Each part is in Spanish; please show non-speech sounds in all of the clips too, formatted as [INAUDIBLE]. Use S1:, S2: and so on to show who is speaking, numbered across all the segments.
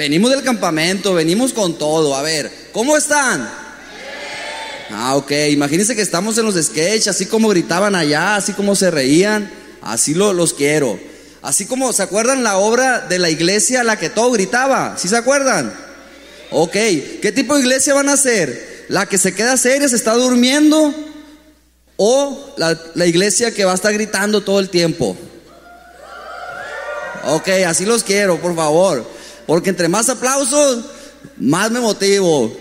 S1: venimos del campamento, venimos con todo. A ver, ¿cómo están? Ah, ok, imagínense que estamos en los sketches, así como gritaban allá, así como se reían, así lo, los quiero. Así como, ¿se acuerdan la obra de la iglesia, la que todo gritaba? ¿Sí se acuerdan? Ok, ¿qué tipo de iglesia van a ser? ¿La que se queda seria, se está durmiendo? ¿O la, la iglesia que va a estar gritando todo el tiempo? Ok, así los quiero, por favor. Porque entre más aplausos, más me motivo.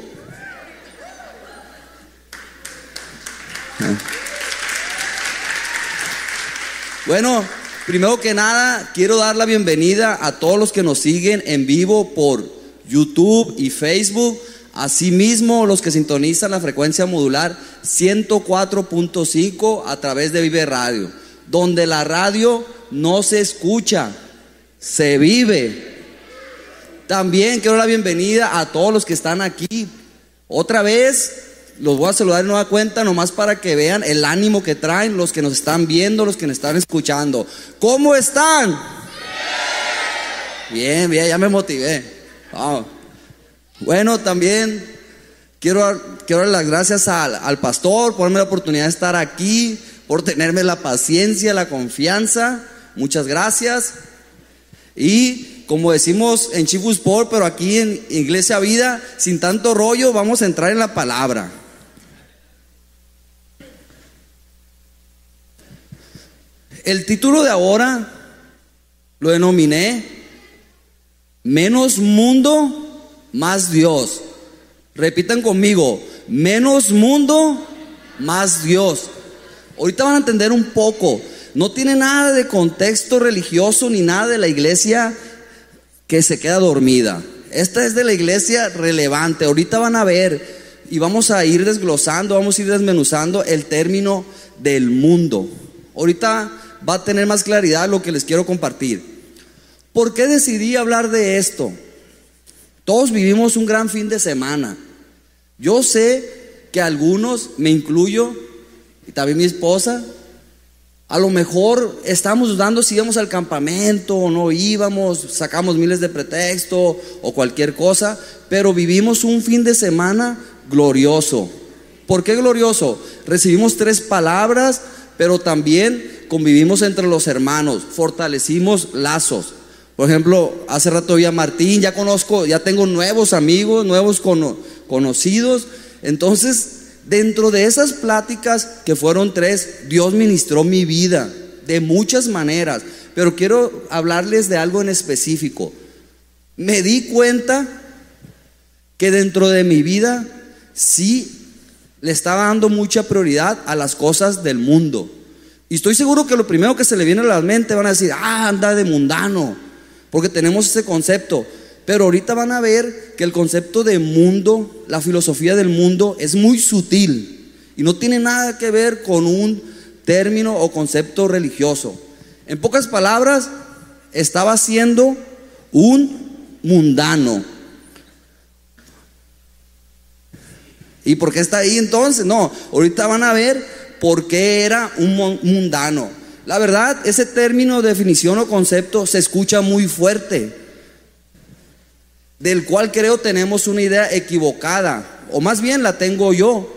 S1: Bueno, primero que nada, quiero dar la bienvenida a todos los que nos siguen en vivo por YouTube y Facebook. Asimismo, los que sintonizan la frecuencia modular 104.5 a través de Vive Radio, donde la radio no se escucha, se vive. También quiero la bienvenida a todos los que están aquí. Otra vez, los voy a saludar en nueva cuenta, nomás para que vean el ánimo que traen los que nos están viendo, los que nos están escuchando. ¿Cómo están? Bien, bien, ya me motivé. Vamos. Bueno, también quiero, quiero dar las gracias al, al pastor por darme la oportunidad de estar aquí, por tenerme la paciencia, la confianza. Muchas gracias. Y como decimos en Chifu Sport, pero aquí en Iglesia Vida, sin tanto rollo, vamos a entrar en la palabra. El título de ahora lo denominé Menos mundo, más Dios. Repitan conmigo, menos mundo, más Dios. Ahorita van a entender un poco. No tiene nada de contexto religioso ni nada de la iglesia que se queda dormida. Esta es de la iglesia relevante. Ahorita van a ver y vamos a ir desglosando, vamos a ir desmenuzando el término del mundo. Ahorita va a tener más claridad lo que les quiero compartir. ¿Por qué decidí hablar de esto? Todos vivimos un gran fin de semana. Yo sé que algunos, me incluyo, y también mi esposa, a lo mejor estamos dudando si íbamos al campamento o no íbamos, sacamos miles de pretextos o cualquier cosa, pero vivimos un fin de semana glorioso. ¿Por qué glorioso? Recibimos tres palabras, pero también convivimos entre los hermanos, fortalecimos lazos. Por ejemplo, hace rato vi a Martín, ya conozco, ya tengo nuevos amigos, nuevos conocidos. Entonces, dentro de esas pláticas, que fueron tres, Dios ministró mi vida de muchas maneras. Pero quiero hablarles de algo en específico. Me di cuenta que dentro de mi vida sí le estaba dando mucha prioridad a las cosas del mundo. Y estoy seguro que lo primero que se le viene a la mente van a decir, ah, anda de mundano, porque tenemos ese concepto. Pero ahorita van a ver que el concepto de mundo, la filosofía del mundo, es muy sutil y no tiene nada que ver con un término o concepto religioso. En pocas palabras, estaba siendo un mundano. ¿Y por qué está ahí entonces? No, ahorita van a ver por qué era un mundano. La verdad, ese término, definición o concepto se escucha muy fuerte, del cual creo tenemos una idea equivocada, o más bien la tengo yo.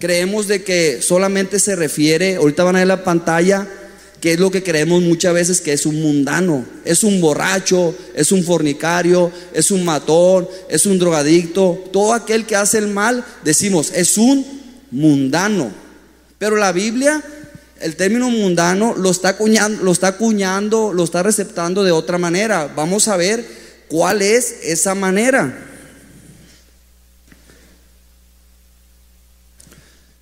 S1: Creemos de que solamente se refiere, ahorita van a ver la pantalla, que es lo que creemos muchas veces que es un mundano, es un borracho, es un fornicario, es un matón, es un drogadicto, todo aquel que hace el mal, decimos, es un mundano. Pero la Biblia, el término mundano, lo está acuñando, lo está acuñando, lo está receptando de otra manera. Vamos a ver cuál es esa manera.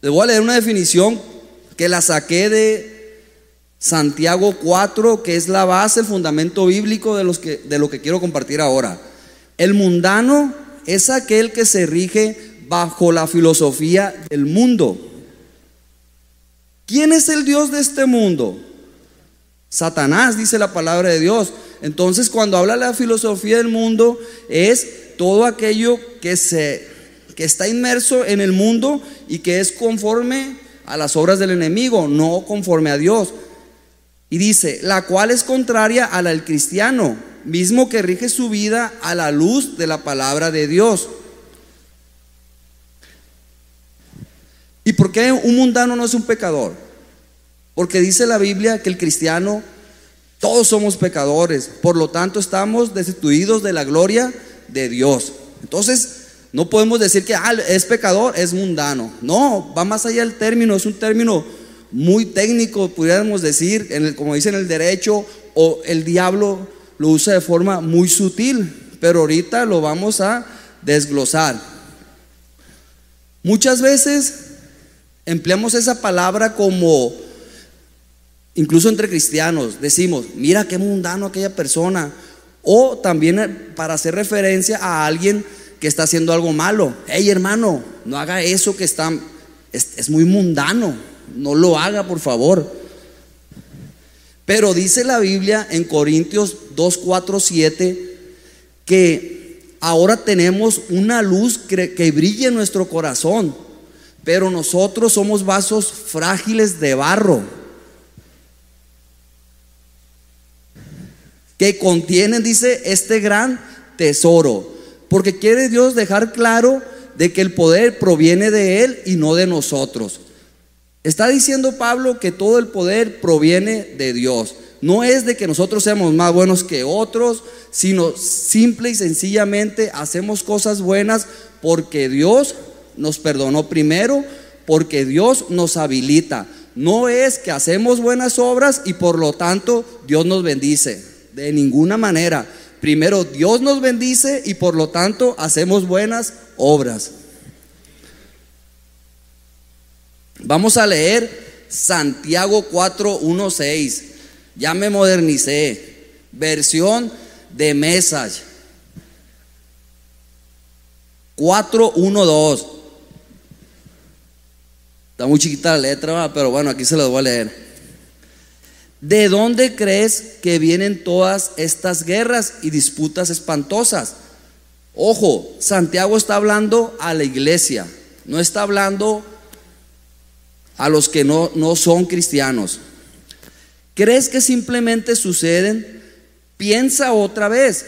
S1: Les voy a leer una definición que la saqué de Santiago 4, que es la base, el fundamento bíblico de, los que, de lo que quiero compartir ahora. El mundano es aquel que se rige bajo la filosofía del mundo ¿Quién es el Dios de este mundo? Satanás, dice la palabra de Dios. Entonces, cuando habla la filosofía del mundo, es todo aquello que, se, que está inmerso en el mundo y que es conforme a las obras del enemigo, no conforme a Dios. Y dice, la cual es contraria a la del cristiano, mismo que rige su vida a la luz de la palabra de Dios. ¿Y por qué un mundano no es un pecador? Porque dice la Biblia que el cristiano, todos somos pecadores, por lo tanto estamos destituidos de la gloria de Dios. Entonces, no podemos decir que ah, es pecador, es mundano. No, va más allá del término, es un término muy técnico, pudiéramos decir, en el, como dice en el derecho, o el diablo lo usa de forma muy sutil, pero ahorita lo vamos a desglosar. Muchas veces empleamos esa palabra como, incluso entre cristianos, decimos, mira qué mundano aquella persona, o también para hacer referencia a alguien que está haciendo algo malo. Hey hermano, no haga eso que está, es, es muy mundano, no lo haga por favor. Pero dice la Biblia en Corintios 2, 4, 7 que ahora tenemos una luz que, que brilla en nuestro corazón, pero nosotros somos vasos frágiles de barro que contienen, dice, este gran tesoro. Porque quiere Dios dejar claro de que el poder proviene de Él y no de nosotros. Está diciendo Pablo que todo el poder proviene de Dios. No es de que nosotros seamos más buenos que otros, sino simple y sencillamente hacemos cosas buenas porque Dios nos perdonó primero, porque Dios nos habilita. No es que hacemos buenas obras y por lo tanto Dios nos bendice. De ninguna manera. Primero Dios nos bendice y por lo tanto hacemos buenas obras. Vamos a leer Santiago 4, 1, 6. Ya me modernicé. Versión de Message. 4, 1, 2. Está muy chiquita la letra, pero bueno, aquí se las voy a leer. ¿De dónde crees que vienen todas estas guerras y disputas espantosas? Ojo, Santiago está hablando a la iglesia, no está hablando a los que no, no son cristianos. ¿Crees que simplemente suceden? Piensa otra vez.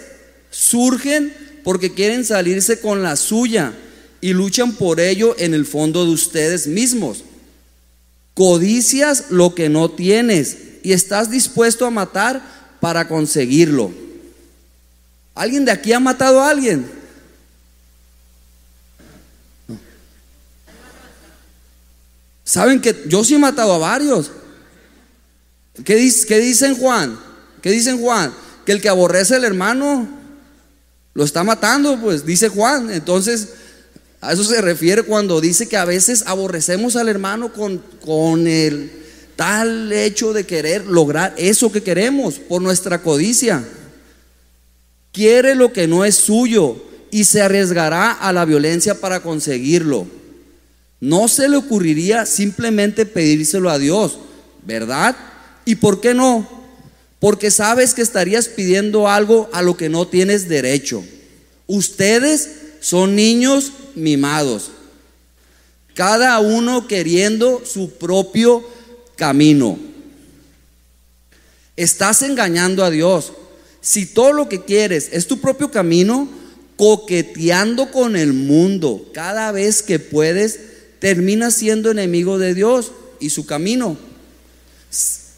S1: Surgen porque quieren salirse con la suya y luchan por ello en el fondo de ustedes mismos. Codicias lo que no tienes y estás dispuesto a matar para conseguirlo. ¿Alguien de aquí ha matado a alguien? Saben que yo sí he matado a varios. ¿Qué, dice, ¿Qué dicen Juan? ¿Qué dicen Juan? Que el que aborrece al hermano lo está matando, pues dice Juan. Entonces, a eso se refiere cuando dice que a veces aborrecemos al hermano con, con el tal hecho de querer lograr eso que queremos por nuestra codicia. Quiere lo que no es suyo y se arriesgará a la violencia para conseguirlo. No se le ocurriría simplemente pedírselo a Dios, ¿verdad? ¿Y por qué no? Porque sabes que estarías pidiendo algo a lo que no tienes derecho. Ustedes son niños mimados, cada uno queriendo su propio camino. Estás engañando a Dios. Si todo lo que quieres es tu propio camino, coqueteando con el mundo cada vez que puedes, termina siendo enemigo de Dios y su camino.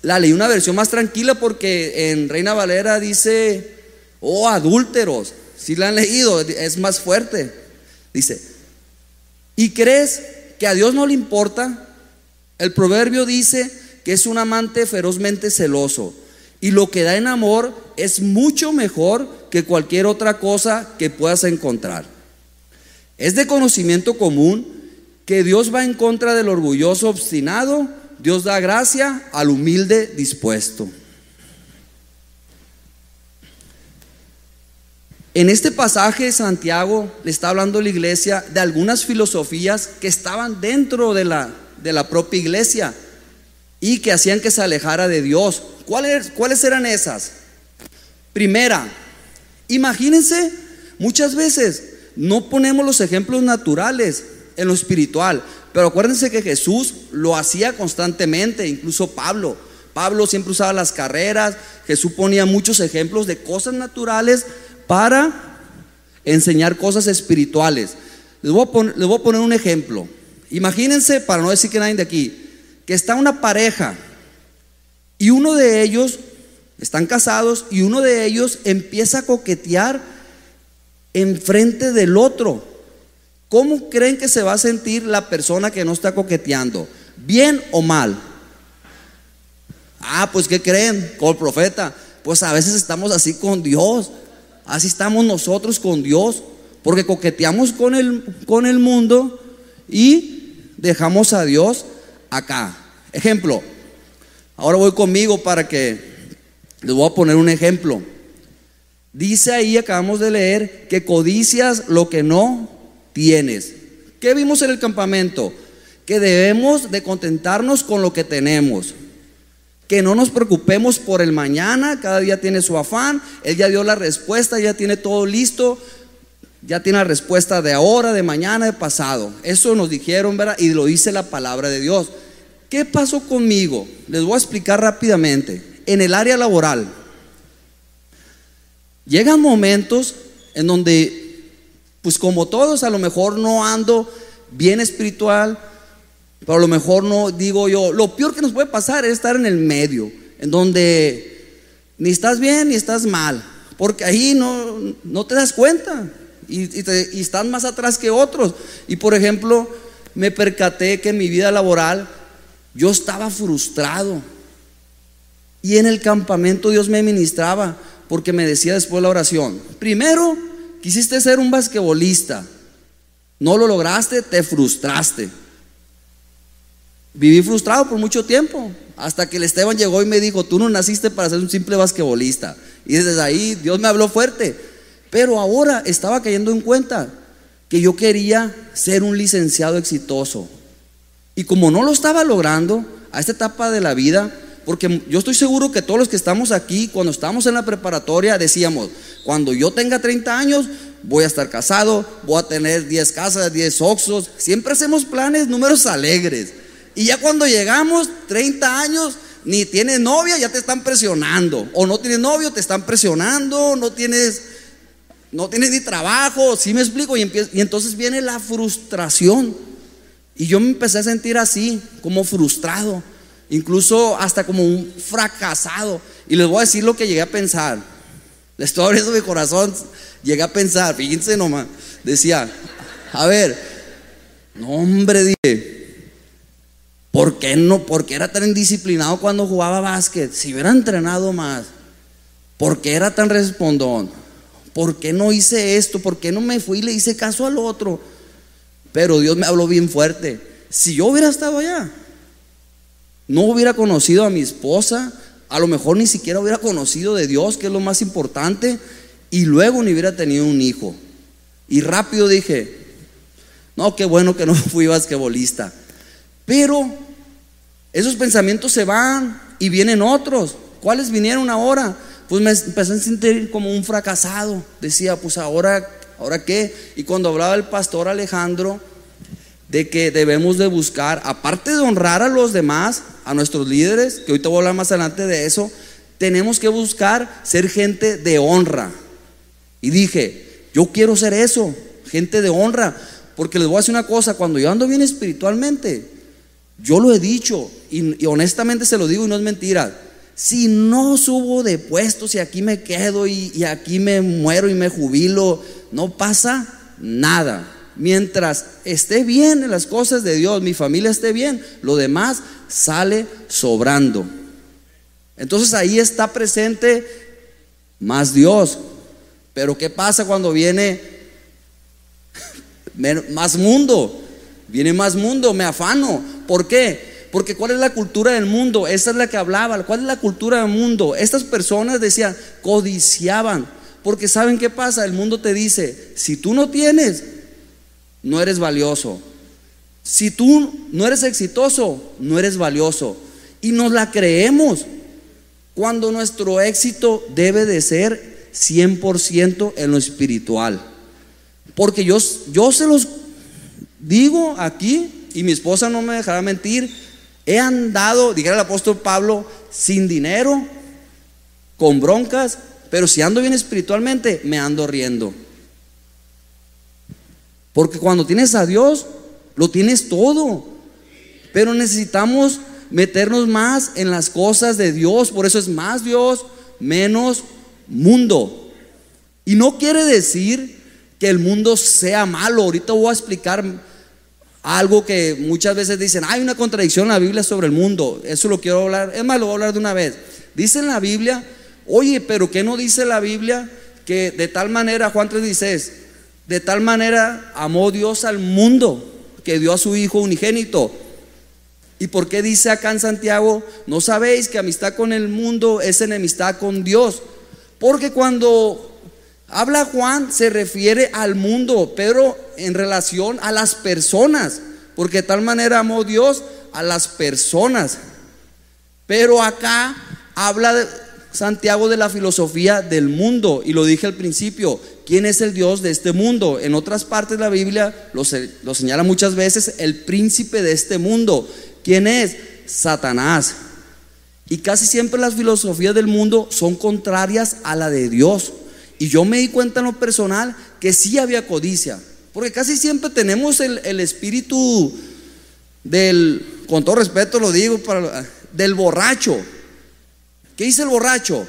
S1: La leí una versión más tranquila porque en Reina Valera dice, oh adúlteros, si la han leído, es más fuerte. Dice, ¿y crees que a Dios no le importa? El proverbio dice que es un amante ferozmente celoso y lo que da en amor es mucho mejor que cualquier otra cosa que puedas encontrar. Es de conocimiento común que Dios va en contra del orgulloso obstinado, Dios da gracia al humilde dispuesto. En este pasaje Santiago le está hablando a la iglesia de algunas filosofías que estaban dentro de la, de la propia iglesia y que hacían que se alejara de Dios. ¿Cuáles, ¿Cuáles eran esas? Primera, imagínense, muchas veces no ponemos los ejemplos naturales, en lo espiritual. Pero acuérdense que Jesús lo hacía constantemente, incluso Pablo. Pablo siempre usaba las carreras, Jesús ponía muchos ejemplos de cosas naturales para enseñar cosas espirituales. Les voy a les voy a poner un ejemplo. Imagínense, para no decir que nadie de aquí, que está una pareja y uno de ellos, están casados, y uno de ellos empieza a coquetear enfrente del otro. ¿Cómo creen que se va a sentir la persona que no está coqueteando? ¿Bien o mal? Ah, pues ¿qué creen? Con el profeta. Pues a veces estamos así con Dios. Así estamos nosotros con Dios. Porque coqueteamos con el, con el mundo y dejamos a Dios acá. Ejemplo, ahora voy conmigo para que les voy a poner un ejemplo. Dice ahí, acabamos de leer, que codicias lo que no tienes. ¿Qué vimos en el campamento? Que debemos de contentarnos con lo que tenemos. Que no nos preocupemos por el mañana, cada día tiene su afán, Él ya dio la respuesta, ya tiene todo listo, ya tiene la respuesta de ahora, de mañana, de pasado. Eso nos dijeron, ¿verdad? Y lo dice la palabra de Dios. ¿Qué pasó conmigo? Les voy a explicar rápidamente. En el área laboral, llegan momentos en donde, pues como todos, a lo mejor no ando bien espiritual, pero a lo mejor no digo yo, lo peor que nos puede pasar es estar en el medio, en donde ni estás bien ni estás mal, porque ahí no, no te das cuenta y, están más atrás que otros. Y por ejemplo, me percaté que en mi vida laboral yo estaba frustrado. Y en el campamento Dios me ministraba porque me decía después la oración, primero quisiste ser un basquetbolista, no lo lograste, te frustraste. Viví frustrado por mucho tiempo, hasta que el Esteban llegó y me dijo, tú no naciste para ser un simple basquetbolista. Y desde ahí Dios me habló fuerte. Pero ahora estaba cayendo en cuenta que yo quería ser un licenciado exitoso, y como no lo estaba logrando a esta etapa de la vida, porque yo estoy seguro que todos los que estamos aquí, cuando estábamos en la preparatoria, decíamos, cuando yo tenga 30 años, voy a estar casado, voy a tener 10 casas, 10 oxos. Siempre hacemos planes, números alegres. Y ya cuando llegamos, 30 años, ni tienes novia, ya te están presionando. O no tienes novio, te están presionando, no tienes, no tienes ni trabajo, ¿sí me explico? Y, y entonces viene la frustración. Y yo me empecé a sentir así, como frustrado, incluso hasta como un fracasado. Y les voy a decir lo que llegué a pensar. Les estoy abriendo mi corazón, llegué a pensar, fíjense nomás, decía, a ver, no hombre, ¿por qué no? ¿Por qué era tan indisciplinado cuando jugaba básquet? Si hubiera entrenado más, ¿por qué era tan respondón? ¿Por qué no hice esto? ¿Por qué no me fui y le hice caso al otro? Pero Dios me habló bien fuerte. Si yo hubiera estado allá, no hubiera conocido a mi esposa, a lo mejor ni siquiera hubiera conocido de Dios, que es lo más importante, y luego ni hubiera tenido un hijo. Y rápido dije, no, qué bueno que no [LAUGHS] fui basquetbolista. Pero esos pensamientos se van y vienen otros. ¿Cuáles vinieron ahora? Pues me empecé a sentir como un fracasado. Decía, pues ahora ¿Ahora qué? Y cuando hablaba el pastor Alejandro de que debemos de buscar, aparte de honrar a los demás, a nuestros líderes, que ahorita voy a hablar más adelante de eso, tenemos que buscar ser gente de honra. Y dije, yo quiero ser eso, gente de honra, porque les voy a decir una cosa, cuando yo ando bien espiritualmente, yo lo he dicho, y, honestamente se lo digo y no es mentira, si no subo de puestos y aquí me quedo y, aquí me muero y me jubilo, no pasa nada. Mientras esté bien en las cosas de Dios, mi familia esté bien, lo demás sale sobrando. Entonces ahí está presente más Dios. Pero ¿qué pasa cuando viene [LAUGHS] más mundo? Viene más mundo, me afano. ¿Por qué? Porque ¿cuál es la cultura del mundo? Esa es la que hablaba. ¿Cuál es la cultura del mundo? Estas personas decían, codiciaban. Porque ¿saben qué pasa? El mundo te dice, si tú no tienes, no eres valioso. Si tú no eres exitoso, no eres valioso. Y nos la creemos cuando nuestro éxito debe de ser 100% en lo espiritual. Porque yo, yo se los digo aquí, y mi esposa no me dejará mentir, He andado, dijera el apóstol Pablo, sin dinero, con broncas, pero si ando bien espiritualmente, me ando riendo. Porque cuando tienes a Dios, lo tienes todo. Pero necesitamos meternos más en las cosas de Dios. Por eso es más Dios, menos mundo. Y no quiere decir que el mundo sea malo. Ahorita voy a explicar algo que muchas veces dicen, hay una contradicción en la Biblia sobre el mundo. Eso lo quiero hablar. Es más, lo voy a hablar de una vez. Dice en la Biblia, oye, pero ¿qué no dice la Biblia? Que de tal manera, Juan 3:16, de tal manera amó Dios al mundo que dio a su Hijo unigénito. ¿Y por qué dice acá en Santiago, no sabéis que amistad con el mundo es enemistad con Dios? Porque cuando habla Juan se refiere al mundo, pero en relación a las personas, porque de tal manera amó Dios a las personas. Pero acá habla de Santiago de la filosofía del mundo, y lo dije al principio, ¿quién es el Dios de este mundo? En otras partes de la Biblia lo, lo señala muchas veces el príncipe de este mundo. ¿Quién es? Satanás. Y casi siempre las filosofías del mundo son contrarias a la de Dios. Y yo me di cuenta en lo personal que sí había codicia. Porque casi siempre tenemos el, espíritu del, con todo respeto lo digo, para, del borracho. ¿Qué dice el borracho?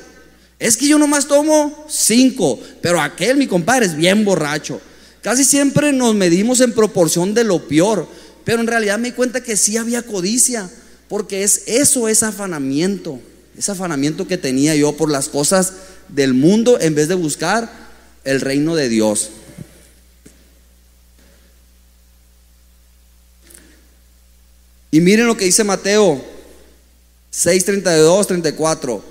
S1: Es que yo nomás tomo cinco, pero aquel, mi compadre, es bien borracho. Casi siempre nos medimos en proporción de lo peor, pero en realidad me di cuenta que sí había codicia, porque es eso, es afanamiento, ese afanamiento que tenía yo por las cosas del mundo en vez de buscar el reino de Dios. Y miren lo que dice Mateo 6, 32, 34.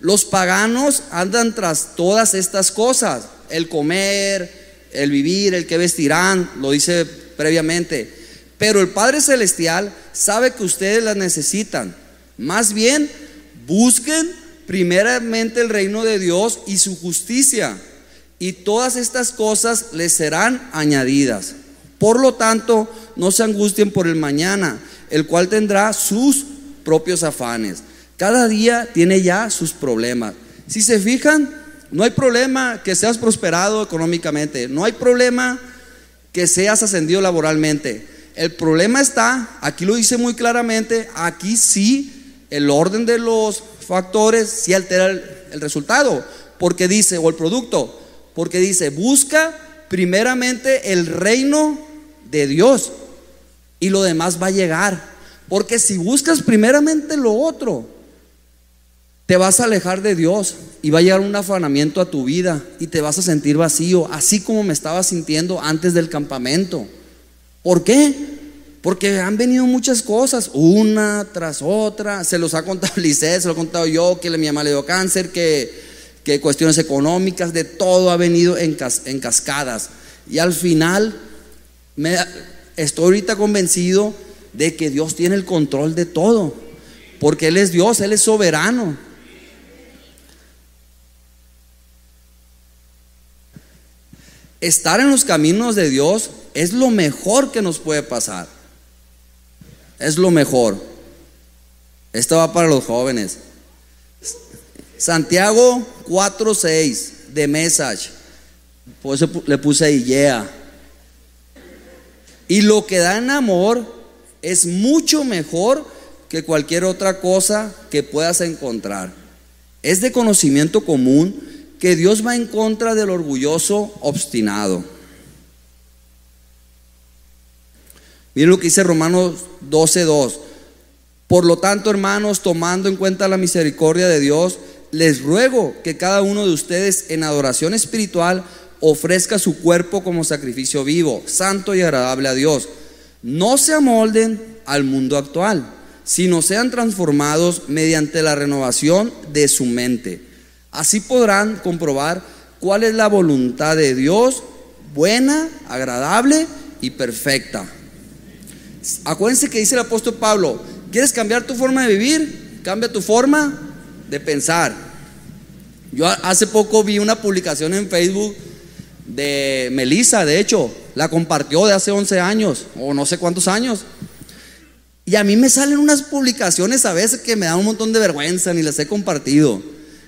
S1: Los paganos andan tras todas estas cosas, el comer, el vivir, el que vestirán, lo dice previamente. Pero el Padre Celestial sabe que ustedes las necesitan. Más bien, busquen primeramente el reino de Dios y su justicia, y todas estas cosas les serán añadidas. Por lo tanto, no se angustien por el mañana, el cual tendrá sus propios afanes. Cada día tiene ya sus problemas. Si se fijan, no hay problema que seas prosperado económicamente, no hay problema que seas ascendido laboralmente. El problema está, aquí lo dice muy claramente, aquí sí, el orden de los factores si altera el, resultado, porque dice, o el producto, porque dice, busca primeramente el reino de Dios y lo demás va a llegar. Porque si buscas primeramente lo otro, te vas a alejar de Dios y va a llegar un afanamiento a tu vida y te vas a sentir vacío, así como me estaba sintiendo antes del campamento. ¿Por qué? Porque han venido muchas cosas, una tras otra. Se los ha contado [LAUGHS] Lisset, se lo he contado yo, que mi mamá le dio cáncer, que, que cuestiones económicas, de todo ha venido en, en cascadas. Y al final, me, estoy ahorita convencido de que Dios tiene el control de todo. Porque Él es Dios, Él es soberano. Estar en los caminos de Dios es lo mejor que nos puede pasar es lo mejor. Esto va para los jóvenes. Santiago 4:6 de Message. Por eso le puse ahí. Y lo que da en amor es mucho mejor que cualquier otra cosa que puedas encontrar. Es de conocimiento común que Dios va en contra del orgulloso obstinado Miren lo que dice Romanos 12:2. Por lo tanto, hermanos, tomando en cuenta la misericordia de Dios, les ruego que cada uno de ustedes en adoración espiritual ofrezca su cuerpo como sacrificio vivo, santo y agradable a Dios. No se amolden al mundo actual, sino sean transformados mediante la renovación de su mente. Así podrán comprobar cuál es la voluntad de Dios, buena, agradable y perfecta. Acuérdense que dice el apóstol Pablo, ¿quieres cambiar tu forma de vivir? Cambia tu forma de pensar. Yo hace poco vi una publicación en Facebook de Melissa, de hecho, la compartió de hace 11 años o no sé cuántos años. Y a mí me salen unas publicaciones a veces que me dan un montón de vergüenza, ni las he compartido.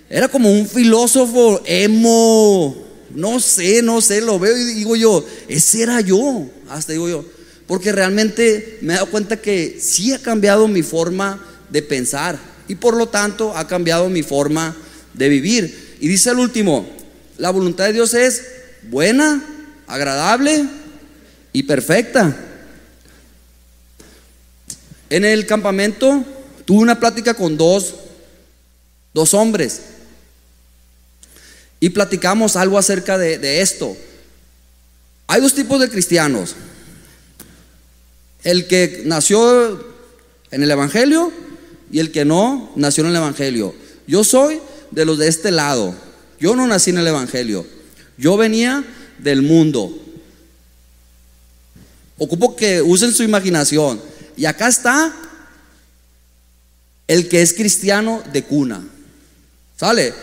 S1: Era como un filósofo emo, no sé, no sé, lo veo y digo yo, ese era yo, hasta digo yo, porque realmente me he dado cuenta que sí ha cambiado mi forma de pensar y por lo tanto ha cambiado mi forma de vivir. Y dice el último, la voluntad de Dios es buena, agradable y perfecta. En el campamento tuve una plática con dos, dos hombres y platicamos algo acerca de, de esto. Hay dos tipos de cristianos. El que nació en el Evangelio y el que no nació en el Evangelio. Yo soy de los de este lado. Yo no nací en el Evangelio. Yo venía del mundo. Ocupo que usen su imaginación. Y acá está el que es cristiano de cuna. ¿Sale?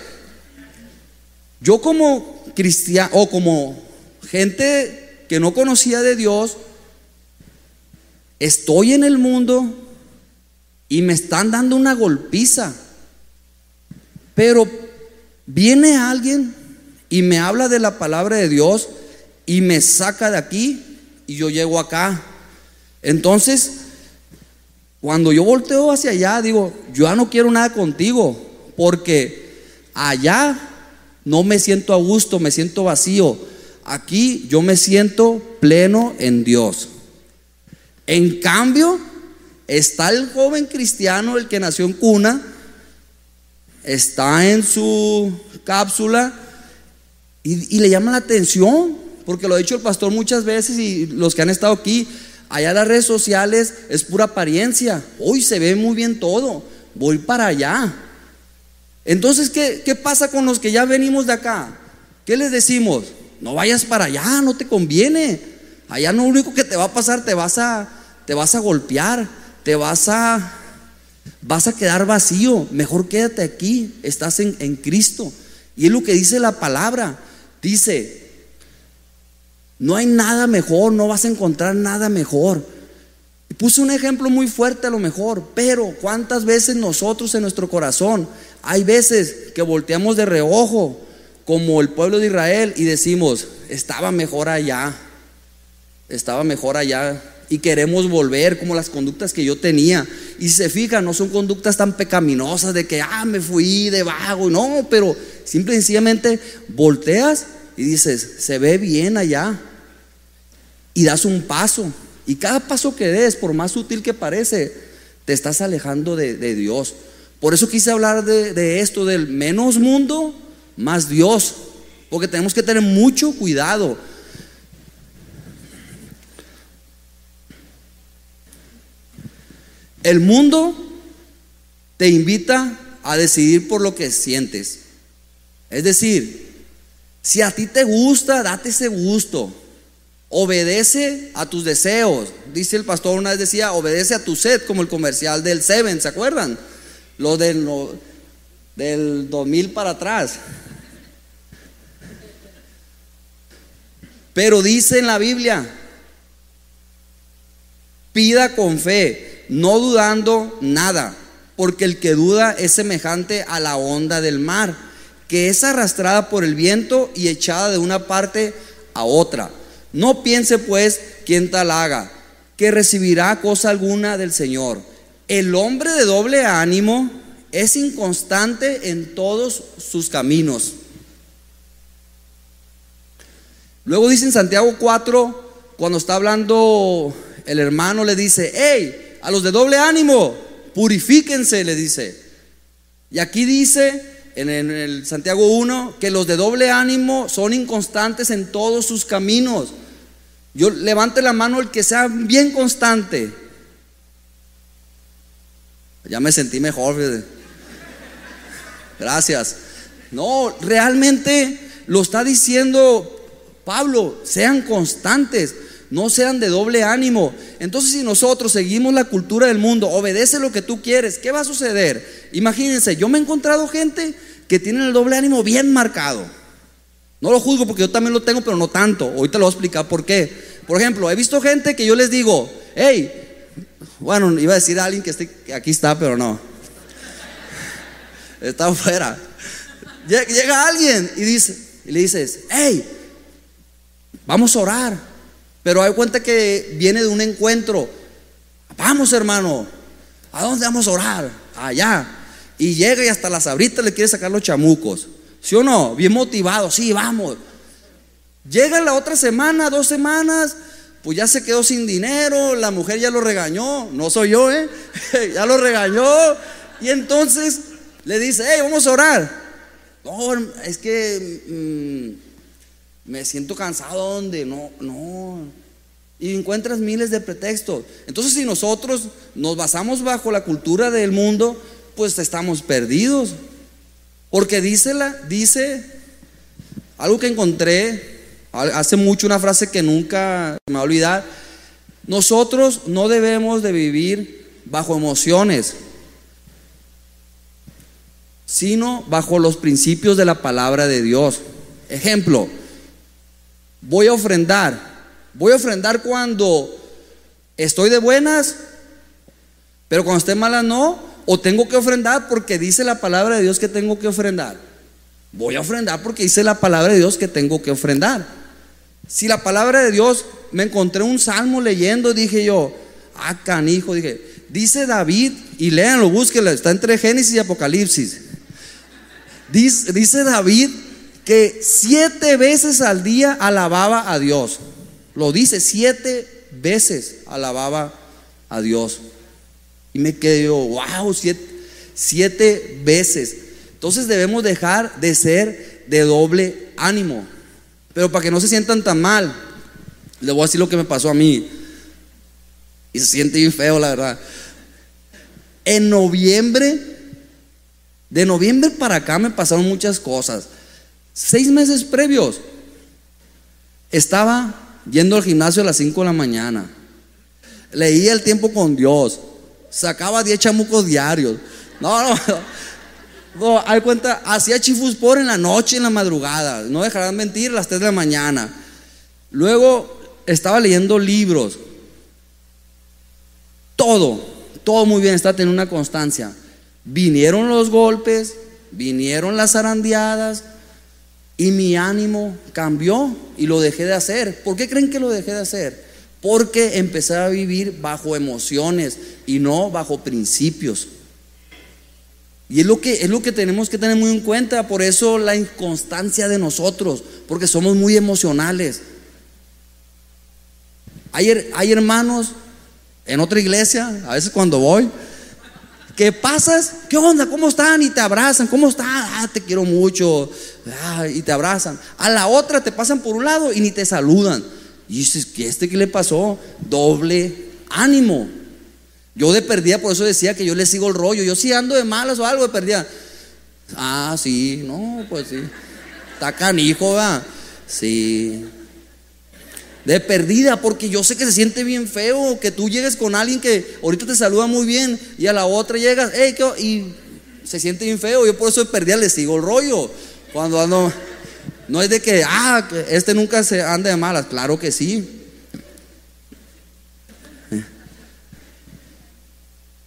S1: Yo como cristiano o como gente que no conocía de Dios, estoy en el mundo y me están dando una golpiza. Pero viene alguien y me habla de la palabra de Dios y me saca de aquí y yo llego acá. Entonces, cuando yo volteo hacia allá, digo, yo ya no quiero nada contigo, porque allá no me siento a gusto, me siento vacío. Aquí yo me siento pleno en Dios. En cambio, está el joven cristiano, el que nació en cuna, está en su cápsula y, le llama la atención, porque lo ha dicho el pastor muchas veces y los que han estado aquí, allá en las redes sociales es pura apariencia. Hoy se ve muy bien todo, voy para allá. Entonces, ¿qué, ¿qué pasa con los que ya venimos de acá? ¿Qué les decimos? No vayas para allá, no te conviene. Allá lo único que te va a pasar, te vas a, te vas a golpear, te vas a, vas a quedar vacío. Mejor quédate aquí, estás en, en Cristo. Y es lo que dice la palabra. Dice, no hay nada mejor, no vas a encontrar nada mejor. Y puse un ejemplo muy fuerte a lo mejor, pero ¿cuántas veces nosotros en nuestro corazón hay veces que volteamos de reojo como el pueblo de Israel y decimos, estaba mejor allá, estaba mejor allá y queremos volver como las conductas que yo tenía. Y se fijan, no son conductas tan pecaminosas de que, ah, me fui de vago, no, pero simple y sencillamente volteas y dices, se ve bien allá. Y das un paso. Y cada paso que des, por más sutil que parece, te estás alejando de, de Dios. Por eso quise hablar de, esto, del menos mundo, más Dios. Porque tenemos que tener mucho cuidado. El mundo te invita a decidir por lo que sientes. Es decir, si a ti te gusta, date ese gusto. Obedece a tus deseos. Dice el pastor una vez decía, obedece a tu sed, como el comercial del Seven, ¿se acuerdan? lo del, del 2000 para atrás. Pero dice en la Biblia, pida con fe, no dudando nada, porque el que duda es semejante a la onda del mar, que es arrastrada por el viento y echada de una parte a otra. No piense pues quien tal haga, que recibirá cosa alguna del Señor el hombre de doble ánimo es inconstante en todos sus caminos. Luego dice en Santiago 4, cuando está hablando el hermano, le dice, hey, a los de doble ánimo, purifíquense, le dice. Y aquí dice en el Santiago 1 que los de doble ánimo son inconstantes en todos sus caminos. Yo levante la mano el que sea bien constante. Ya me sentí mejor. Gracias. No, realmente lo está diciendo Pablo, sean constantes, no sean de doble ánimo. Entonces si nosotros seguimos la cultura del mundo, obedece lo que tú quieres, ¿qué va a suceder? Imagínense, yo me he encontrado gente que tiene el doble ánimo bien marcado. No lo juzgo porque yo también lo tengo, pero no tanto. Ahorita lo voy a explicar por qué. Por ejemplo, he visto gente que yo les digo, hey, Bueno, iba a decir a alguien que esté, aquí está, pero no. [LAUGHS] Está afuera. Llega alguien y dice, y le dices, hey, vamos a orar. Pero hay cuenta que viene de un encuentro. Vamos, hermano. ¿A dónde vamos a orar? Allá. Y llega y hasta las abritas le quiere sacar los chamucos. ¿Sí o no? Bien motivado. Sí, vamos. Llega la otra semana, dos semanas, pues ya se quedó sin dinero, la mujer ya lo regañó, no soy yo, ¿eh? [LAUGHS] ya lo regañó. Y entonces le dice, hey, vamos a orar. No, es que mm, me siento cansado donde no, no. Y encuentras miles de pretextos. Entonces si nosotros nos basamos bajo la cultura del mundo, pues estamos perdidos. Porque dice, la, dice algo que encontré hace mucho, una frase que nunca me va a olvidar. Nosotros no debemos de vivir bajo emociones sino bajo los principios de la palabra de Dios. Ejemplo, voy a ofrendar. Voy a ofrendar cuando estoy de buenas, pero cuando esté mala no. O tengo que ofrendar porque dice la palabra de Dios que tengo que ofrendar. Voy a ofrendar porque dice la palabra de Dios que tengo que ofrendar. Si la palabra de Dios, me encontré un salmo leyendo, dije yo, ah, canijo, dije, dice David, y léanlo, búsquenlo, está entre Génesis y Apocalipsis. Dice, David que siete veces al día alababa a Dios. Lo dice, siete veces alababa a Dios. Y me quedé yo, wow, siete, siete veces. Entonces debemos dejar de ser de doble ánimo. Pero para que no se sientan tan mal, le voy a decir lo que me pasó a mí. Y se siente bien feo, la verdad. En noviembre de noviembre para acá me pasaron muchas cosas. Seis meses previos estaba yendo al gimnasio a las 5 de la mañana. Leía el tiempo con Dios. Sacaba 10 chamucos diarios. No, no, [LAUGHS] no. hay cuenta, hacía por en la noche, en la madrugada. No dejarán mentir, a las 3 de la mañana. Luego estaba leyendo libros. Todo, todo muy bien, está teniendo una constancia. Vinieron los golpes, vinieron las zarandeadas y mi ánimo cambió y lo dejé de hacer. ¿Por qué creen que lo dejé de hacer? Porque empecé a vivir bajo emociones y no bajo principios. Y es lo que es lo que tenemos que tener muy en cuenta, por eso la inconstancia de nosotros, porque somos muy emocionales. Hay, hay hermanos en otra iglesia, a veces cuando voy, que pasas, ¿qué onda? ¿Cómo están? Y te abrazan, ¿cómo están? Ah, te quiero mucho. Ah, y te abrazan. A la otra te pasan por un lado y ni te saludan. Y dices, ¿qué este qué le pasó? Doble ánimo. Yo de perdida, por eso decía que yo le sigo el rollo. Yo sí ando de malas o algo de perdida. Ah, sí, no, pues sí. Está canijo, ¿verdad? Sí de perdida, porque yo sé que se siente bien feo que tú llegues con alguien que ahorita te saluda muy bien y a la otra llegas, hey, y se siente bien feo. Yo por eso de perdida le sigo el rollo. Cuando ando, no es de que, ah, este nunca se anda de malas, claro que sí.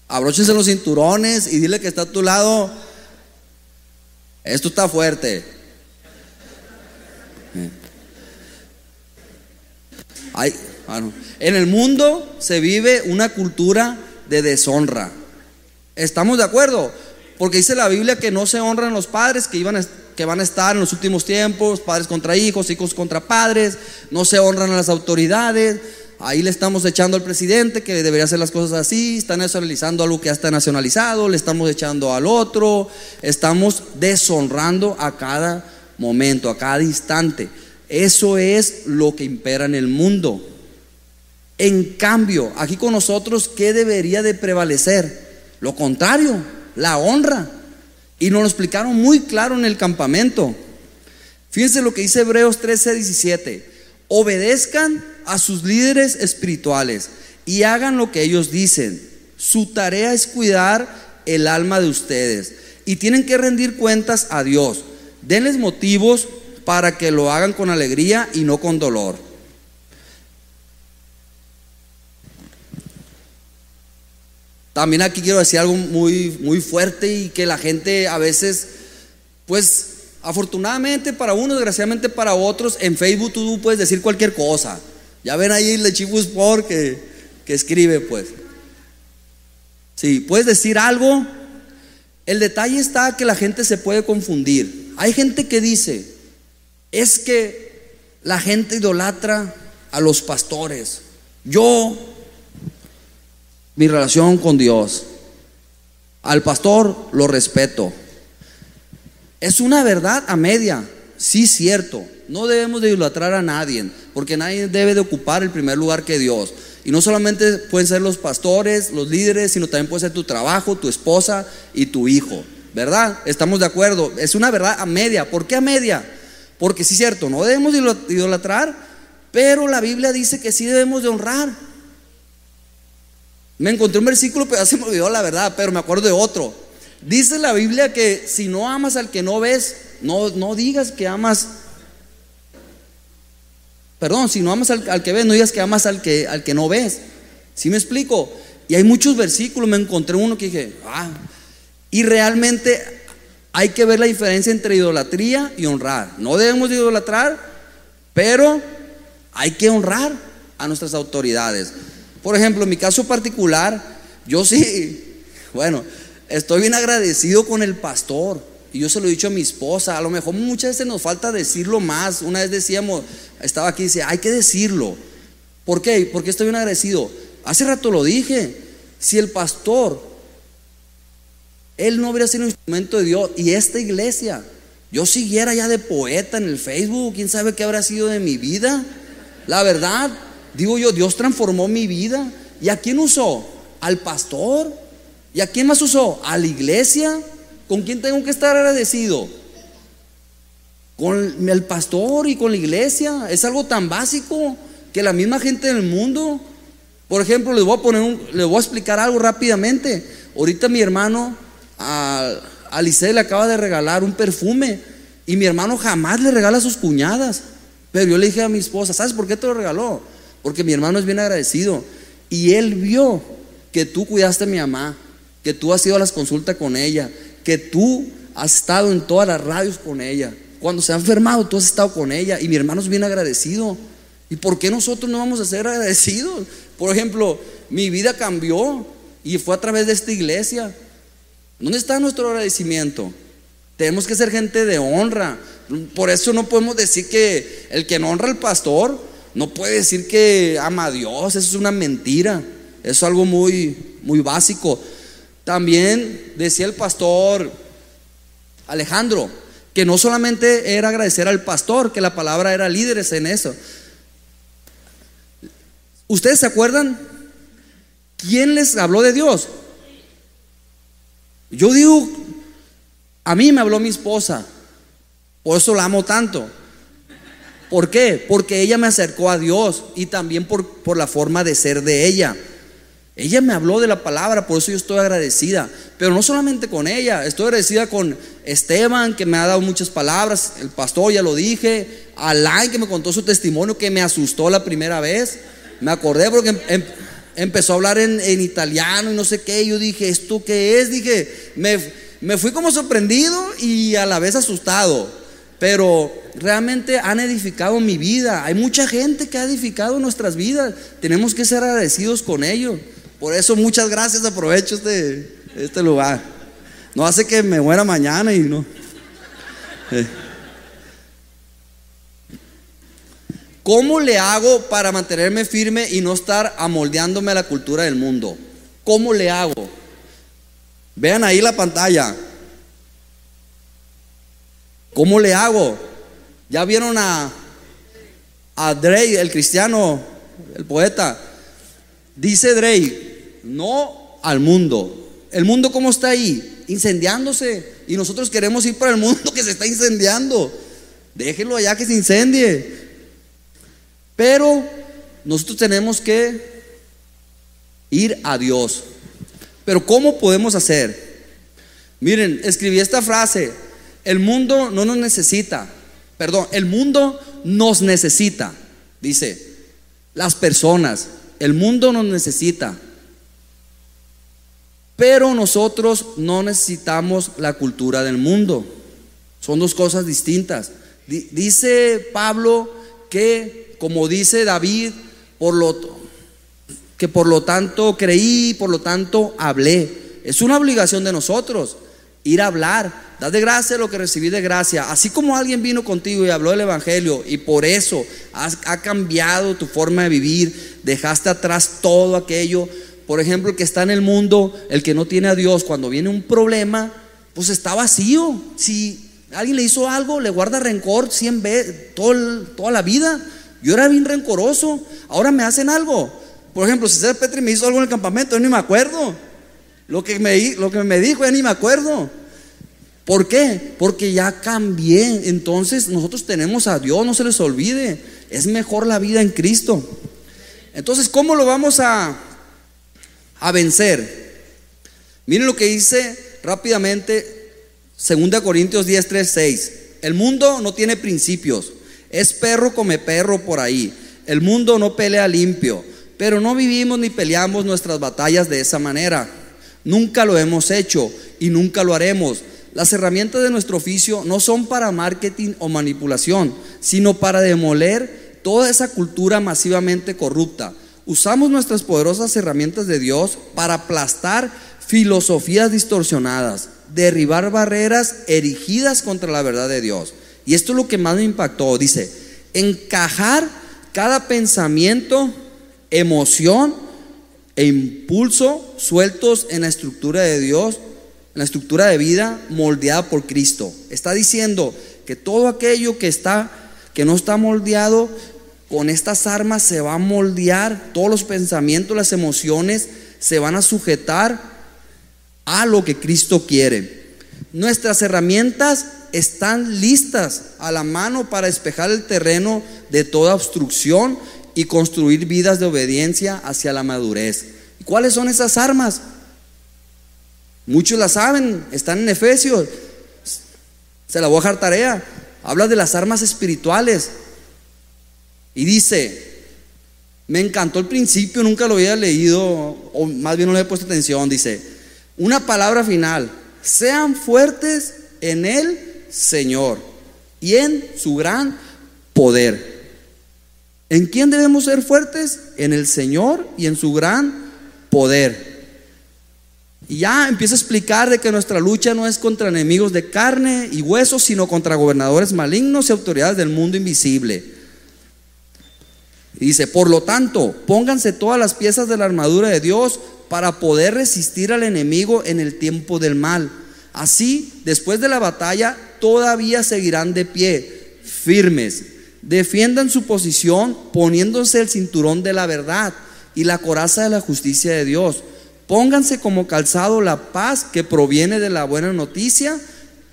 S1: Abróchense los cinturones y dile que está a tu lado. Esto está fuerte. En el mundo se vive una cultura de deshonra. ¿Estamos de acuerdo? Porque dice la Biblia que no se honran los padres que, que van a estar en los últimos tiempos, padres contra hijos, hijos contra padres, no se honran a las autoridades. Ahí le estamos echando al presidente que debería hacer las cosas así, está nacionalizando algo que ya está nacionalizado, le estamos echando al otro, estamos deshonrando a cada momento, a cada instante. Eso es lo que impera en el mundo. En cambio, aquí con nosotros, ¿qué debería de prevalecer? Lo contrario, la honra. Y nos lo explicaron muy claro en el campamento. Fíjense lo que dice Hebreos 13, 17. Obedezcan a sus líderes espirituales y hagan lo que ellos dicen. Su tarea es cuidar el alma de ustedes y tienen que rendir cuentas a Dios. Denles motivos para que lo hagan con alegría y no con dolor. También aquí quiero decir algo muy, muy fuerte y que la gente a veces, pues afortunadamente para unos, desgraciadamente para otros, en Facebook tú puedes decir cualquier cosa. Ya ven ahí el Chifu Sport que, que escribe, pues. Sí, puedes decir algo. El detalle está que la gente se puede confundir. Hay gente que dice, es que la gente idolatra a los pastores. Yo mi relación con Dios. Al pastor lo respeto. Es una verdad a media, sí cierto. No debemos de idolatrar a nadie, porque nadie debe de ocupar el primer lugar que Dios. Y no solamente pueden ser los pastores, los líderes, sino también puede ser tu trabajo, tu esposa y tu hijo. ¿Verdad? Estamos de acuerdo. Es una verdad a media. ¿Por qué a media? Porque sí cierto, no debemos de idolatrar, pero la Biblia dice que sí debemos de honrar. Me encontré un versículo, pero ya se me olvidó la verdad, pero me acuerdo de otro. Dice la Biblia que si no amas al que no ves, no, no digas que amas. Perdón, si no amas al, que ves, no digas que amas al que, al que no ves. ¿Sí me explico? Y hay muchos versículos, me encontré uno que dije, ah, y realmente hay que ver la diferencia entre idolatría y honrar. No debemos idolatrar, pero hay que honrar a nuestras autoridades. Por ejemplo, en mi caso particular, yo sí, [LAUGHS] bueno, estoy bien agradecido con el pastor. Y yo se lo he dicho a mi esposa, a lo mejor muchas veces nos falta decirlo más. Una vez decíamos, estaba aquí y decía, hay que decirlo. ¿Por qué? Porque estoy bien agradecido. Hace rato lo dije, si el pastor, él no hubiera sido un instrumento de Dios y esta iglesia, yo siguiera ya de poeta en el Facebook, quién sabe qué habrá sido de mi vida. La verdad, Digo yo, Dios transformó mi vida. ¿Y a quién usó? Al pastor. ¿Y a quién más usó? A la iglesia. ¿Con quién tengo que estar agradecido? Con el pastor y con la iglesia. Es algo tan básico que la misma gente del mundo. Por ejemplo, les voy a poner un, les voy a explicar algo rápidamente. Ahorita mi hermano a, a le acaba de regalar un perfume y mi hermano jamás le regala a sus cuñadas. Pero yo le dije a mi esposa, ¿sabes por qué te lo regaló? Porque mi hermano es bien agradecido. Y él vio que tú cuidaste a mi mamá, que tú has ido a las consultas con ella, que tú has estado en todas las radios con ella. Cuando se ha enfermado, tú has estado con ella. Y mi hermano es bien agradecido. ¿Y por qué nosotros no vamos a ser agradecidos? Por ejemplo, mi vida cambió y fue a través de esta iglesia. ¿Dónde está nuestro agradecimiento? Tenemos que ser gente de honra. Por eso no podemos decir que el que no honra al pastor no puede decir que ama a Dios, eso es una mentira. Eso es algo muy, muy básico. También decía el pastor Alejandro que no solamente era agradecer al pastor, que la palabra era líderes en eso. ¿Ustedes se acuerdan? ¿Quién les habló de Dios? Yo digo, a mí me habló mi esposa, por eso la amo tanto. ¿Por qué? Porque ella me acercó a Dios y también por, por, la forma de ser de ella. Ella me habló de la palabra, por eso yo estoy agradecida. Pero no solamente con ella, estoy agradecida con Esteban, que me ha dado muchas palabras, el pastor ya lo dije, Alain, que me contó su testimonio, que me asustó la primera vez. Me acordé porque em, em, empezó a hablar en, italiano y no sé qué. Yo dije, ¿esto qué es? Dije, me, me fui como sorprendido y a la vez asustado pero realmente han edificado mi vida. Hay mucha gente que ha edificado nuestras vidas. Tenemos que ser agradecidos con ellos. Por eso muchas gracias, aprovecho este, este lugar. No hace que me muera mañana y no. Eh. ¿Cómo le hago para mantenerme firme y no estar amoldeándome a la cultura del mundo? ¿Cómo le hago? Vean ahí la pantalla. ¿Cómo le hago? ¿Ya vieron a, a Drake, el cristiano, el poeta? Dice Drake, no al mundo. ¿El mundo cómo está ahí? Incendiándose. Y nosotros queremos ir para el mundo que se está incendiando. Déjenlo allá que se incendie. Pero nosotros tenemos que ir a Dios. Pero ¿cómo podemos hacer? Miren, escribí esta frase. El mundo no nos necesita. Perdón, el mundo nos necesita. Dice, las personas, el mundo nos necesita. Pero nosotros no necesitamos la cultura del mundo. Son dos cosas distintas. Dice Pablo que, como dice David, por lo, que por lo tanto creí, por lo tanto hablé. Es una obligación de nosotros ir a hablar. Da de gracia lo que recibí de gracia. Así como alguien vino contigo y habló del Evangelio y por eso ha cambiado tu forma de vivir, dejaste atrás todo aquello. Por ejemplo, el que está en el mundo, el que no tiene a Dios, cuando viene un problema, pues está vacío. Si alguien le hizo algo, le guarda rencor 100 veces, toda la vida. Yo era bien rencoroso, ahora me hacen algo. Por ejemplo, si César Petri me hizo algo en el campamento, yo ni me acuerdo. Lo que me, lo que me dijo, ya ni me acuerdo. ¿Por qué? Porque ya cambié. Entonces nosotros tenemos a Dios, no se les olvide. Es mejor la vida en Cristo. Entonces, ¿cómo lo vamos a, a vencer? Miren lo que dice rápidamente 2 Corintios 10, 3, 6. El mundo no tiene principios. Es perro come perro por ahí. El mundo no pelea limpio. Pero no vivimos ni peleamos nuestras batallas de esa manera. Nunca lo hemos hecho y nunca lo haremos. Las herramientas de nuestro oficio no son para marketing o manipulación, sino para demoler toda esa cultura masivamente corrupta. Usamos nuestras poderosas herramientas de Dios para aplastar filosofías distorsionadas, derribar barreras erigidas contra la verdad de Dios. Y esto es lo que más me impactó. Dice, encajar cada pensamiento, emoción e impulso sueltos en la estructura de Dios, en la estructura de vida moldeada por Cristo. Está diciendo que todo aquello que está que no está moldeado con estas armas se va a moldear, todos los pensamientos, las emociones se van a sujetar a lo que Cristo quiere. Nuestras herramientas están listas a la mano para despejar el terreno de toda obstrucción y construir vidas de obediencia hacia la madurez. ¿Cuáles son esas armas? Muchos las saben, están en Efesios. Se la voy a dejar tarea. Habla de las armas espirituales. Y dice, me encantó el principio, nunca lo había leído, o más bien no le he puesto atención. Dice, una palabra final, sean fuertes en el Señor y en su gran poder. ¿En quién debemos ser fuertes? En el Señor y en su gran poder. Y ya empieza a explicar de que nuestra lucha no es contra enemigos de carne y huesos, sino contra gobernadores malignos y autoridades del mundo invisible. Y dice, por lo tanto, pónganse todas las piezas de la armadura de Dios para poder resistir al enemigo en el tiempo del mal. Así, después de la batalla, todavía seguirán de pie, firmes. Defiendan su posición poniéndose el cinturón de la verdad y la coraza de la justicia de Dios. Pónganse como calzado la paz que proviene de la buena noticia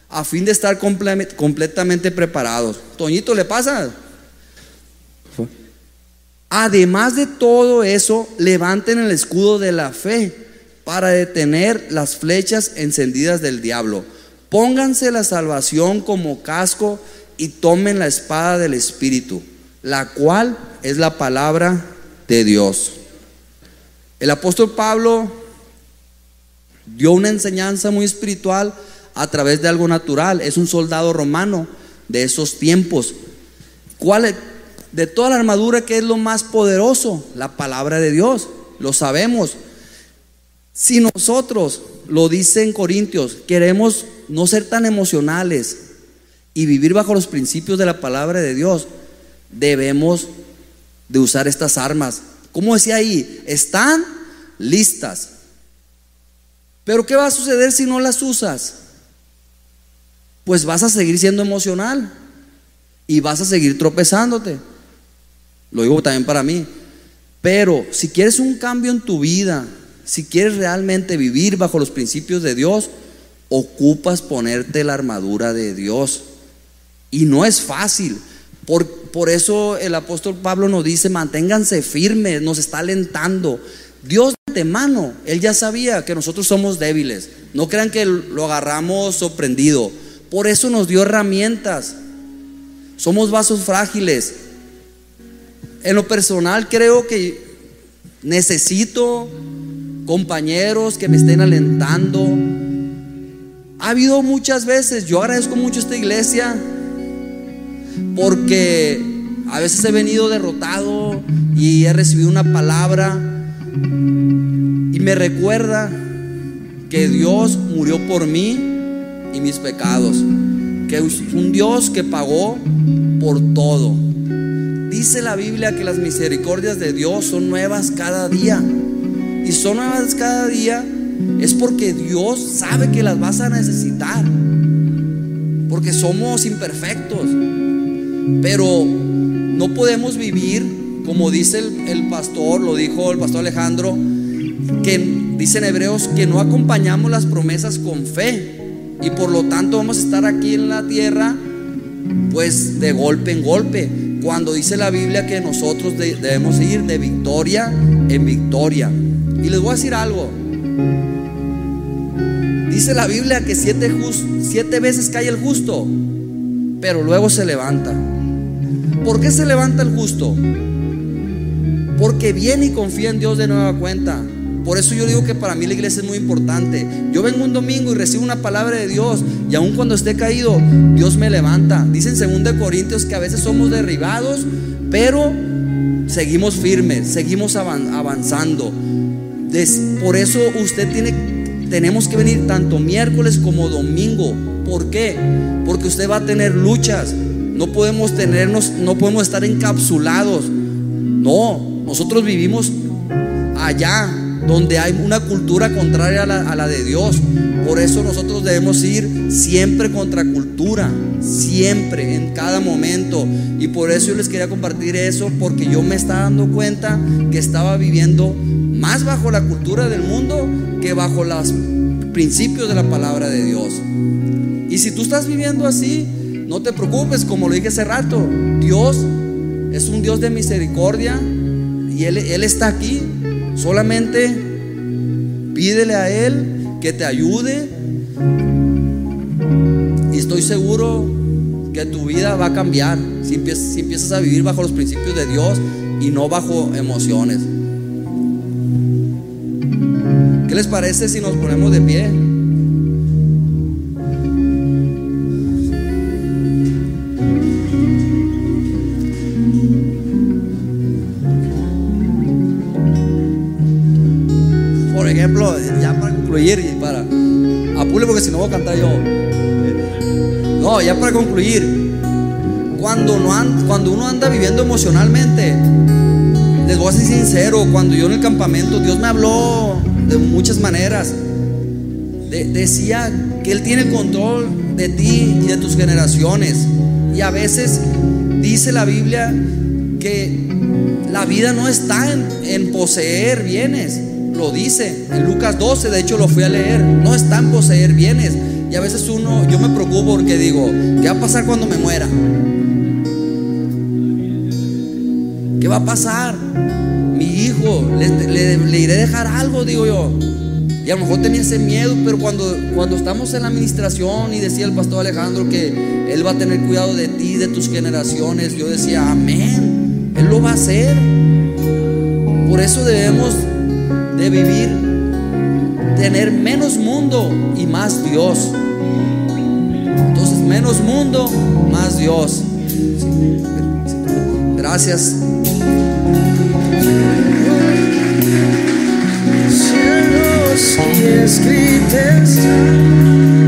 S1: a fin de estar completamente preparados. Toñito, ¿le pasa? Además de todo eso, levanten el escudo de la fe para detener las flechas encendidas del diablo. Pónganse la salvación como casco y tomen la espada del Espíritu, la cual es la palabra de Dios. El apóstol Pablo dio una enseñanza muy espiritual a través de algo natural. Es un soldado romano de esos tiempos. ¿Cuál, de toda la armadura, ¿qué es lo más poderoso? La palabra de Dios. Lo sabemos. Si nosotros, lo dice en Corintios, queremos no ser tan emocionales y vivir bajo los principios de la palabra de Dios, debemos de usar estas armas. Como decía ahí, están listas. Pero ¿qué va a suceder si no las usas? Pues vas a seguir siendo emocional y vas a seguir tropezándote. Lo digo también para mí. Pero si quieres un cambio en tu vida, si quieres realmente vivir bajo los principios de Dios, ocupas ponerte la armadura de Dios. Y no es fácil. Por, por eso el apóstol Pablo nos dice, manténganse firmes, nos está alentando. Dios de antemano, Él ya sabía que nosotros somos débiles. No crean que lo agarramos sorprendido. Por eso nos dio herramientas. Somos vasos frágiles. En lo personal creo que necesito compañeros que me estén alentando. Ha habido muchas veces, yo agradezco mucho esta iglesia porque a veces he venido derrotado y he recibido una palabra y me recuerda que Dios murió por mí y mis pecados, que es un Dios que pagó por todo. Dice la Biblia que las misericordias de Dios son nuevas cada día. Y son nuevas cada día es porque Dios sabe que las vas a necesitar. Porque somos imperfectos. Pero no podemos vivir, como dice el, pastor, lo dijo el pastor Alejandro, que dice en Hebreos que no acompañamos las promesas con fe. Y por lo tanto vamos a estar aquí en la tierra, pues de golpe en golpe. Cuando dice la Biblia que nosotros debemos ir de victoria en victoria. Y les voy a decir algo. Dice la Biblia que siete, veces cae el justo, pero luego se levanta. ¿Por qué se levanta el justo? Porque viene y confía en Dios de nueva cuenta. Por eso yo digo que para mí la iglesia es muy importante. Yo vengo un domingo y recibo una palabra de Dios y aun cuando esté caído, Dios me levanta. Dicen 2 Corintios que a veces somos derribados, pero seguimos firmes, seguimos avanzando. Por eso usted tiene, tenemos que venir tanto miércoles como domingo. ¿Por qué? Porque usted va a tener luchas. No podemos tenernos, no podemos estar encapsulados. No, nosotros vivimos allá donde hay una cultura contraria a la, a la, de Dios. Por eso nosotros debemos ir siempre contra cultura, siempre, en cada momento. Y por eso yo les quería compartir eso, porque yo me estaba dando cuenta que estaba viviendo más bajo la cultura del mundo que bajo los principios de la palabra de Dios. Y si tú estás viviendo así, no te preocupes, como lo dije hace rato, Dios es un Dios de misericordia y Él, Él está aquí. Solamente pídele a Él que te ayude y estoy seguro que tu vida va a cambiar si empiezas, si empiezas a vivir bajo los principios de Dios y no bajo emociones. ¿Qué les parece si nos ponemos de pie? Por ejemplo, ya para concluir y para apure porque si no voy a cantar yo. No, ya para concluir, cuando, no cuando uno anda viviendo emocionalmente, les voy a ser sincero, cuando yo en el campamento Dios me habló de muchas maneras. decía que Él tiene control de ti y de tus generaciones. Y a veces dice la Biblia que la vida no está en, poseer bienes. Lo dice en Lucas 12, de hecho lo fui a leer. No está en poseer bienes. Y a veces uno, yo me preocupo porque digo, ¿qué va a pasar cuando me muera? ¿Qué va a pasar? Hijo, le, iré a dejar algo, digo yo. Y a lo mejor tenía ese miedo, pero cuando, cuando estamos en la administración y decía el pastor Alejandro que Él va a tener cuidado de ti, de tus generaciones, yo decía, amén, Él lo va a hacer. Por eso debemos de vivir, tener menos mundo y más Dios. Entonces, menos mundo, más Dios. Gracias.
S2: Y escritas.
S1: o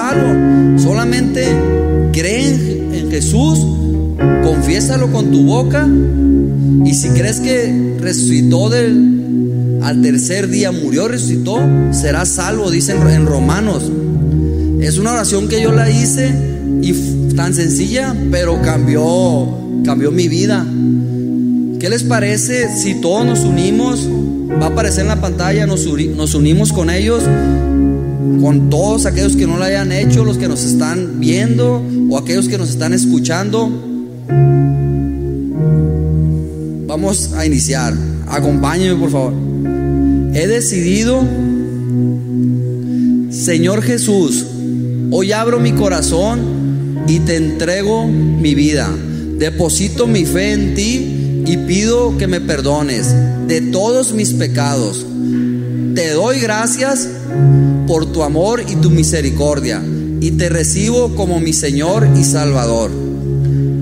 S1: salvo? Solamente cree en Jesús, confiésalo con tu boca y si crees que resucitó del, al tercer día, murió, resucitó, serás salvo, dice en Romanos. Es una oración que yo la hice y tan sencilla, pero cambió, cambió mi vida. ¿Qué les parece si todos nos unimos? Va a aparecer en la pantalla, nos unimos con ellos, con todos aquellos que no lo hayan hecho, los que nos están viendo o aquellos que nos están escuchando. Vamos a iniciar. Acompáñenme, por favor. He decidido, Señor Jesús, hoy abro mi corazón y te entrego mi vida. Deposito mi fe en ti y pido que me perdones de todos mis pecados. Te doy gracias por tu amor y tu misericordia y te recibo como mi Señor y Salvador.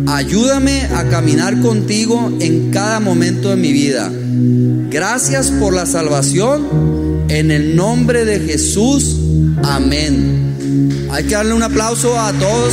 S1: Ayúdame a caminar contigo en cada momento de mi vida. Gracias por la salvación. En el nombre de Jesús. Amén. Hay que darle un aplauso a todos